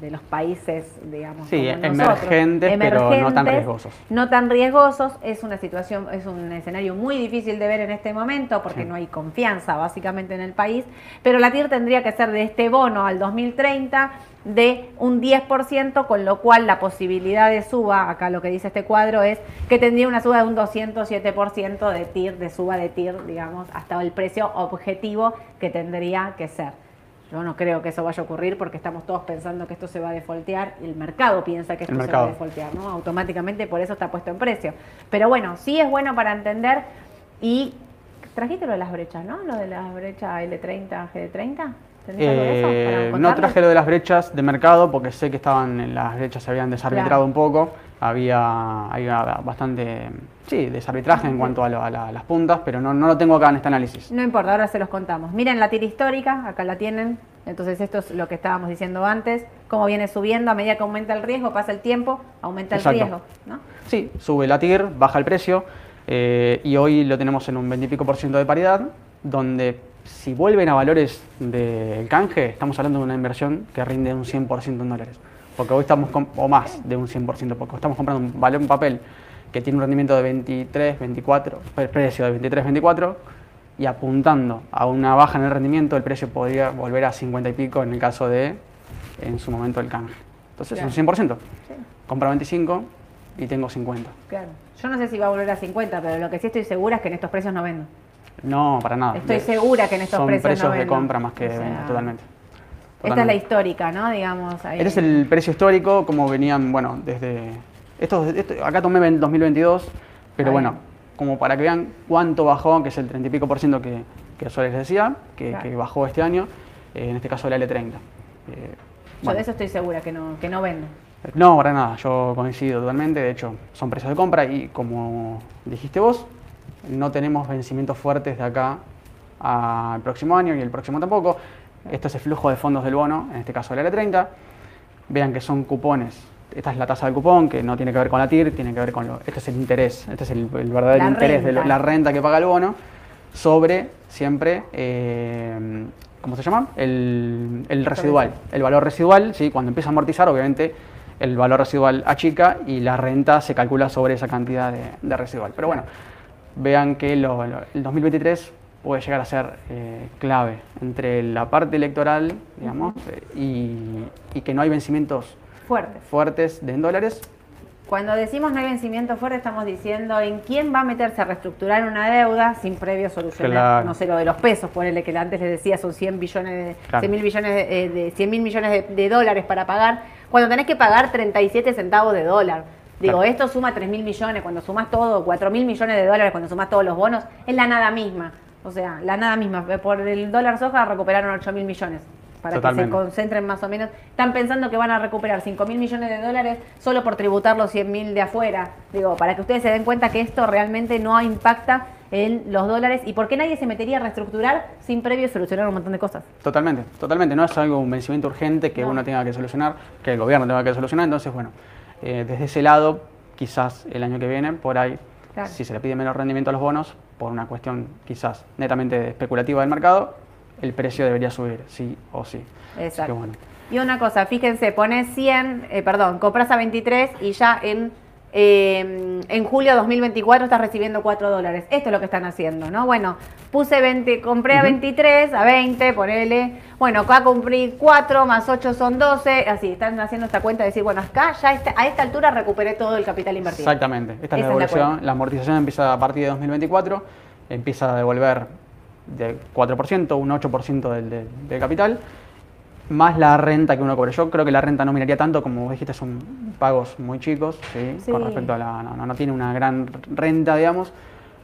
de los países, digamos, Sí, como nosotros. emergentes, pero no tan riesgosos. No tan riesgosos, es una situación, es un escenario muy difícil de ver en este momento porque Sí. no hay confianza básicamente en el país, pero la TIR tendría que ser de este bono al 2030 de un 10%, con lo cual la posibilidad de suba, acá lo que dice este cuadro es que tendría una suba de un 207% de TIR, de suba de TIR, digamos, hasta el precio objetivo que tendría que ser. Yo no creo que eso vaya a ocurrir porque estamos todos pensando que esto se va a defoltear y el mercado piensa que esto se va a defoltear, ¿no? Automáticamente por eso está puesto en precio. Pero bueno, sí es bueno para entender y trajiste lo de las brechas, ¿no? Lo de las brechas L30, GD30. ¿Tenés algo de eso para Eh, no traje lo de las brechas de mercado porque sé que estaban en las brechas se habían desarbitrado Claro. un poco. Había, había bastante sí, desarbitraje en cuanto a, lo- a la- las puntas, pero no, no lo tengo acá en este análisis. No importa, ahora se los contamos. Miren la tira histórica, acá la tienen. Entonces esto es lo que estábamos diciendo antes, cómo viene subiendo a medida que aumenta el riesgo, pasa el tiempo, aumenta el Exacto. riesgo, ¿no? Sí, sube la TIR, baja el precio eh, y hoy lo tenemos en un 20 y pico por ciento de paridad, donde si vuelven a valores del canje, estamos hablando de una inversión que rinde un 100% en dólares. Porque hoy estamos, o más de un 100%, porque estamos comprando un, un papel que tiene un rendimiento de 23, 24, el precio de 23, 24, y apuntando a una baja en el rendimiento, el precio podría volver a 50 y pico en el caso de, en su momento, el canje. Entonces, Claro. un 100%. Sí. Compra 25 y tengo 50. Claro. Yo no sé si va a volver a 50, pero lo que sí estoy segura es que en estos precios no vendo. No, para nada. Estoy De- segura que en estos son precios no precios de vendo. compra más que O de sea, venta, totalmente. Esta es la histórica, ¿no? Digamos. ahí. Este es el precio histórico, como venían, bueno, desde... Esto, esto- acá tomé en 2022, pero bueno, como para que vean cuánto bajó, que es el 30 y pico por ciento que, que yo les decía, que, Claro. que bajó este año, eh, en este caso la L30. Eh, Yo de eso estoy segura que no, que no vendo. No, para nada, yo coincido totalmente, de hecho son precios de compra y como dijiste vos, no tenemos vencimientos fuertes de acá al próximo año y el próximo tampoco. Este es el flujo de fondos del bono, en este caso el L30. Vean que son cupones. Esta es la tasa del cupón, que no tiene que ver con la TIR, tiene que ver con lo... Este es el interés, este es el, el verdadero La interés de lo- la renta que paga el bono sobre siempre, eh, ¿cómo se llama? El, el residual. El valor residual, ¿sí? cuando empieza a amortizar, obviamente el valor residual achica y la renta se calcula sobre esa cantidad de, de residual. Pero bueno, vean que lo- lo- el 2023 puede llegar a ser eh, clave entre la parte electoral, digamos, y, y que no hay vencimientos Fuerte. fuertes de en dólares. Cuando decimos no hay vencimiento fuerte, estamos diciendo en quién va a meterse a reestructurar una deuda sin previo solucionar, Claro. no sé, lo de los pesos, ponele que antes les decía son 100 billones de, Claro. 100 mil billones de, eh, de 100 mil millones de, de dólares para pagar, cuando tenés que pagar 37 centavos de dólar. Digo, Claro. esto suma 3 mil millones, cuando sumas todo, 4 mil millones de dólares, cuando sumas todos los bonos, es la nada misma. O sea, la nada misma. Por el dólar soja recuperaron 8 mil millones. Para que se concentren más o menos. Están pensando que van a recuperar 5 mil millones de dólares solo por tributar los 100 mil de afuera. Digo, para que ustedes se den cuenta que esto realmente no impacta en los dólares y por qué nadie se metería a reestructurar sin previo solucionar un montón de cosas. Totalmente, totalmente. No es algo, un vencimiento urgente que No. uno tenga que solucionar, que el gobierno tenga que solucionar. Entonces, bueno, eh, desde ese lado, quizás el año que viene, por ahí, Claro. si se le pide menos rendimiento a los bonos, por una cuestión quizás netamente especulativa del mercado, el precio debería subir, sí o sí. Exacto. bueno. Y una cosa, fíjense, pones 100, eh, perdón, compras a 23 y ya en eh, en julio de 2024 estás recibiendo 4 dólares. Esto es lo que están haciendo, ¿no? Bueno, puse 20, compré a 23, a 20, ponele. Bueno, acá compré 4 más 8 son 12. Así, están haciendo esta cuenta de decir, bueno, acá ya este- a esta altura recuperé todo el capital invertido. Exactamente. Esta es Esa la es la amortización empieza a partir de 2024. Empieza a devolver de 4%, un 8% del, del- del capital. Más la renta que uno cobre. Yo creo que la renta no miraría tanto, como vos dijiste, son pagos muy chicos, ¿sí? Sí. con respecto a la. No, no- no tiene una gran renta, digamos.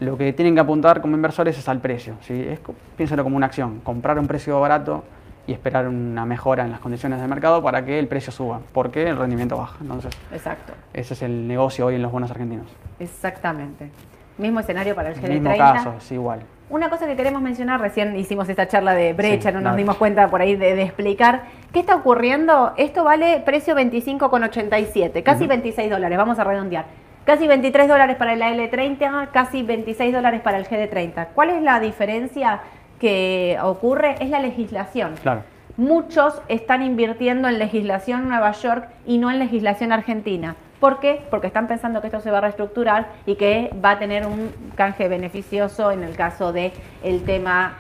Lo que tienen que apuntar como inversores es al precio. ¿sí? Es, piénsalo como una acción. Comprar a un precio barato y esperar una mejora en las condiciones del mercado para que el precio suba, porque el rendimiento baja. Entonces, Exacto, ese es el negocio hoy en los bonos argentinos. exactamente. Mismo escenario para el GD30. Mismo caso, es igual. Una cosa que queremos mencionar, recién hicimos esta charla de brecha, Sí, no nos dimos cuenta por ahí de, de explicar. ¿Qué está ocurriendo? Esto vale precio 25,87, casi 26 dólares, vamos a redondear. Casi 23 dólares para el L30, casi 26 dólares para el GD30. ¿Cuál es la diferencia que ocurre? Es la legislación. Claro. Muchos están invirtiendo en legislación Nueva York y no en legislación argentina. ¿Por qué? Porque están pensando que esto se va a reestructurar y que va a tener un canje beneficioso en el caso de el tema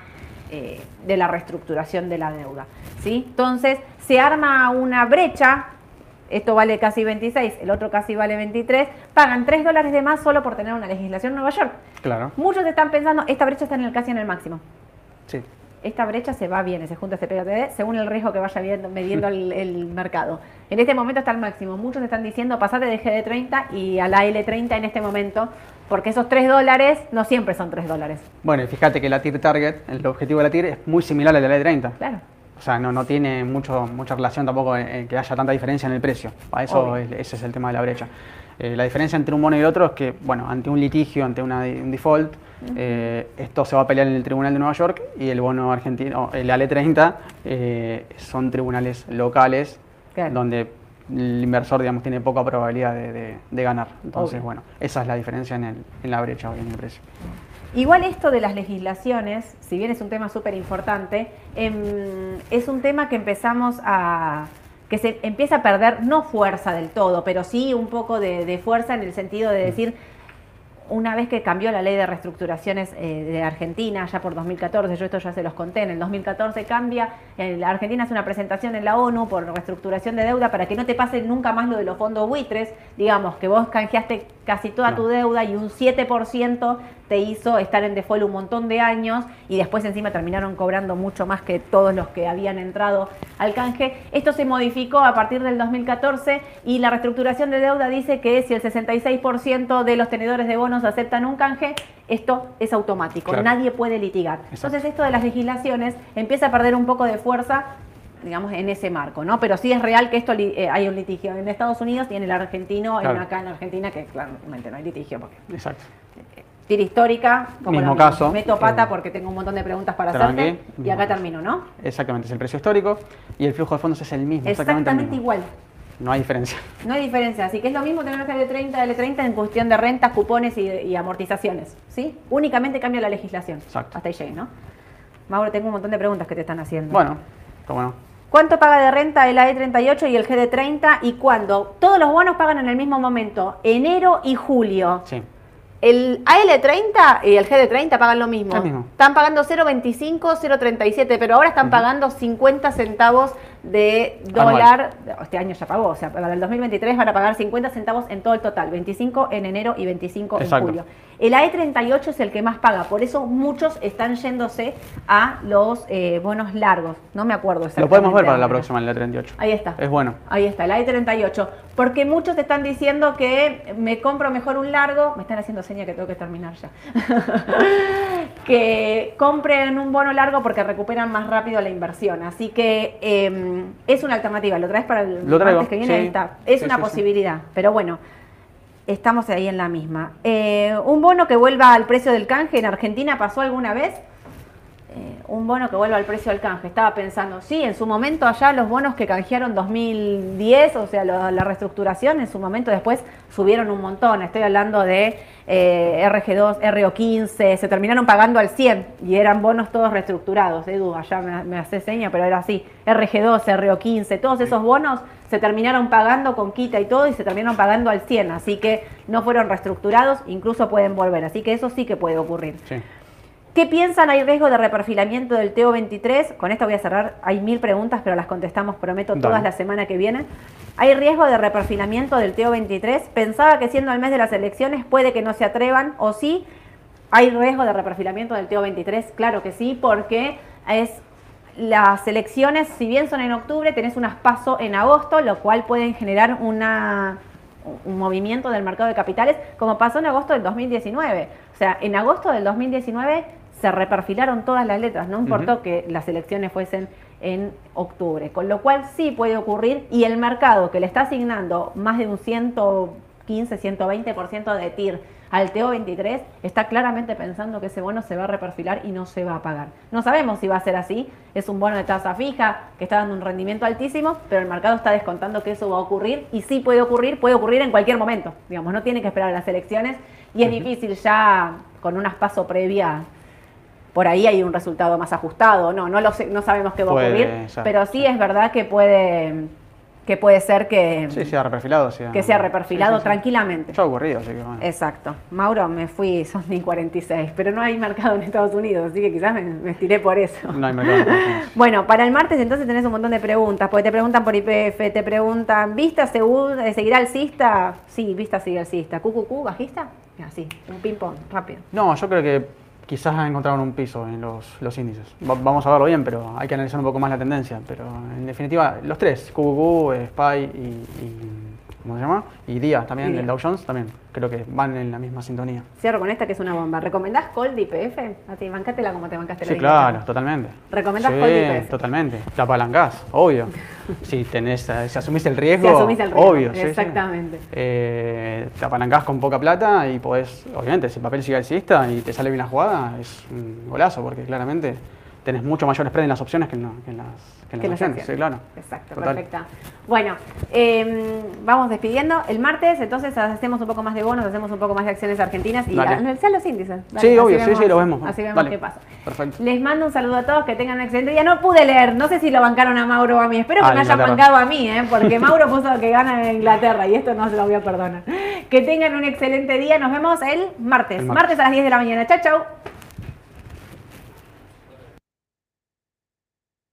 eh, de la reestructuración de la deuda. ¿sí? Entonces, se arma una brecha, esto vale casi 26, el otro casi vale 23, pagan 3 dólares de más solo por tener una legislación en Nueva York. Claro. Muchos están pensando, esta brecha está en el casi en el máximo Sí. Esta brecha se va bien, se junta, se pega, se- según el riesgo que vaya viendo, midiendo el, el mercado. En este momento está al máximo. Muchos están diciendo pasate de GD30 y a la L30 en este momento, porque esos 3 dólares no siempre son 3 dólares. Bueno, y fíjate que la TIR Target, el objetivo de la TIR es muy similar al de la E30. Claro. O sea, no, no tiene mucho, mucha relación tampoco en, en que haya tanta diferencia en el precio. Para eso es- ese es el tema de la brecha. Eh, la diferencia entre un bono y otro es que, bueno, ante un litigio, ante una- un default, eh, esto se va a pelear en el Tribunal de Nueva York y el bono argentino, el ALE30, eh, son tribunales locales Claro. donde el inversor, digamos, tiene poca probabilidad de, de- de ganar. Entonces, Obvio. bueno, esa es la diferencia en, el- en la brecha hoy en el precio. Igual esto de las legislaciones, si bien es un tema súper importante, em, es un tema que empezamos a que se empieza a perder, no fuerza del todo, pero sí un poco de, de fuerza en el sentido de decir, una vez que cambió la ley de reestructuraciones eh, de Argentina, ya por 2014, yo esto ya se los conté, en el 2014 cambia, eh, la Argentina hace una presentación en la ONU por reestructuración de deuda para que no te pase nunca más lo de los fondos buitres, digamos que vos canjeaste casi toda tu deuda y un 7% te hizo estar en default un montón de años y después encima terminaron cobrando mucho más que todos los que habían entrado al canje. Esto se modificó a partir del 2014 y la reestructuración de deuda dice que si el 66% de los tenedores de bonos aceptan un canje, esto es automático, Claro. nadie puede litigar. Exacto. Entonces esto de las legislaciones empieza a perder un poco de fuerza digamos, en ese marco, ¿no? Pero sí es real que esto eh, hay un litigio en Estados Unidos y en el argentino, en acá en Argentina, que claramente no hay litigio, porque Exacto. tira histórica, como Mismo caso. Meto pata Eh, porque tengo un montón de preguntas para tranqui, hacerte y acá caso. termino, ¿no? Exactamente, es el precio histórico y el flujo de fondos es el mismo. Exactamente, el mismo. igual. No hay diferencia. No hay diferencia, así que es lo mismo tener L30, L30 en cuestión de rentas, cupones y, y amortizaciones, ¿sí? Únicamente cambia la legislación. Exacto. Hasta ahí llegué, ¿no? Mauro, tengo un montón de preguntas que te están haciendo. Bueno, cómo no. ¿Cuánto paga de renta el AE38 y el GD30 y cuándo? Todos los bonos pagan en el mismo momento, enero y julio. Sí. El AL30 y el GD30 pagan lo mismo. Lo mismo. Están pagando 0.25, 0.37, pero ahora están pagando 50 centavos de Anual. dólar. Este año ya pagó, o sea, para el 2023 van a pagar 50 centavos en todo el total, 25 en enero y 25 Exacto. en julio. El AE38 es el que más paga, por eso muchos están yéndose a los eh, bonos largos. No me acuerdo Lo exactamente. podemos ver para la próxima, en la 38. Ahí está. Es bueno. Ahí está, el I-38. Porque muchos te están diciendo que me compro mejor un largo. Me están haciendo seña que tengo que terminar ya. que compren un bono largo porque recuperan más rápido la inversión. Así que eh, es una alternativa. ¿Lo traes para el Lo traigo, martes que viene? sí. Ahí está. Es Sí, una sí. posibilidad. Pero bueno, estamos ahí en la misma. Eh, ¿Un bono que vuelva al precio del canje en Argentina pasó alguna vez? Eh, un bono que vuelva al precio del canje. Estaba pensando, sí, en su momento allá los bonos que canjearon 2010, o sea, lo- la reestructuración, en su momento después subieron un montón. Estoy hablando de eh, RG2, RO15, se terminaron pagando al 100 y eran bonos todos reestructurados. Edu, allá me, me hace seña, pero era así. RG2, RO15, todos esos bonos se terminaron pagando con quita y todo y se terminaron pagando al 100. Así que no fueron reestructurados, incluso pueden volver. Así que eso sí que puede ocurrir. Sí. ¿Qué piensan? ¿Hay riesgo de reperfilamiento del TO23? Con esto voy a cerrar. Hay mil preguntas, pero las contestamos, prometo, Dale. todas la semana que viene. ¿Hay riesgo de reperfilamiento del TO23? Pensaba que siendo el mes de las elecciones puede que no se atrevan, o sí. ¿Hay riesgo de reperfilamiento del TO23? Claro que sí, porque es las elecciones, si bien son en octubre, tenés unas paso en agosto, lo cual pueden generar una, un movimiento del mercado de capitales, como pasó en agosto del 2019. O sea, en agosto del 2019 se reperfilaron todas las letras, no importó que las elecciones fuesen en octubre, con lo cual sí puede ocurrir y el mercado que le está asignando más de un 115, 120% de TIR al TO23 está claramente pensando que ese bono se va a reperfilar y no se va a pagar. No sabemos si va a ser así, es un bono de tasa fija que está dando un rendimiento altísimo, pero el mercado está descontando que eso va a ocurrir y sí puede ocurrir, puede ocurrir en cualquier momento, digamos, no tiene que esperar a las elecciones y es difícil ya con unas paso previa por ahí hay un resultado más ajustado, no, no lo sé, no sabemos qué va a ocurrir, pero sí es verdad que puede que puede ser que, Sí, sea reperfilado. Sea, que sea reperfilado Sí, sí, sí. tranquilamente. Ya ha ocurrido, así que bueno. Exacto. Mauro, me fui, son ni 46, pero no hay mercado en Estados Unidos, así que quizás me, me estiré por eso. No hay mercado. Bueno, para el martes entonces tenés un montón de preguntas, porque te preguntan por IPF, te preguntan, ¿Vista según, eh, seguirá alcista? Sí, Vista sigue alcista. ¿QQQ, bajista? Así, un ping-pong, rápido. No, yo creo que quizás encontraron un piso en los, los índices. Va- vamos a verlo bien, pero hay que analizar un poco más la tendencia. Pero en definitiva, los tres, QQQ, SPY y- ¿cómo se llama? Y DIA también, el Dow Jones también. Creo que van en la misma sintonía. Cierro con esta que es una bomba. ¿Recomendás Cold IPF? A ti, bancátela como te bancaste la Sí, claro, totalmente. ¿Recomendás sí, Call IPF? totalmente. La apalancás, obvio. si tenés, eh, si asumís el riesgo, Si asumís el riesgo, obvio. sí, sí. exactamente. Eh, te apalancás con poca plata y podés, obviamente, si el papel sigue alcista y te sale bien la jugada, es un golazo, porque claramente tenés mucho mayor spread en las opciones que en, la- que en las, que en que las las acciones. Sí, claro. Exacto, Total. perfecta. Bueno, eh, vamos despidiendo. El martes, entonces, hacemos un poco más de bonos, hacemos un poco más de acciones argentinas y Dale. analizar los índices. Dale, Sí, obvio, sí, sí, lo vemos. Así vemos Dale. qué pasa. Perfecto. Les mando un saludo a todos, que tengan un excelente día. No pude leer, no sé si lo bancaron a Mauro o a mí. Espero que Ah, me hayan bancado a mí, ¿eh? porque Mauro puso que gana en Inglaterra y esto no se lo voy a perdonar. Que tengan un excelente día. Nos vemos el martes. El martes. martes. a las 10 de la mañana. Chau, chau.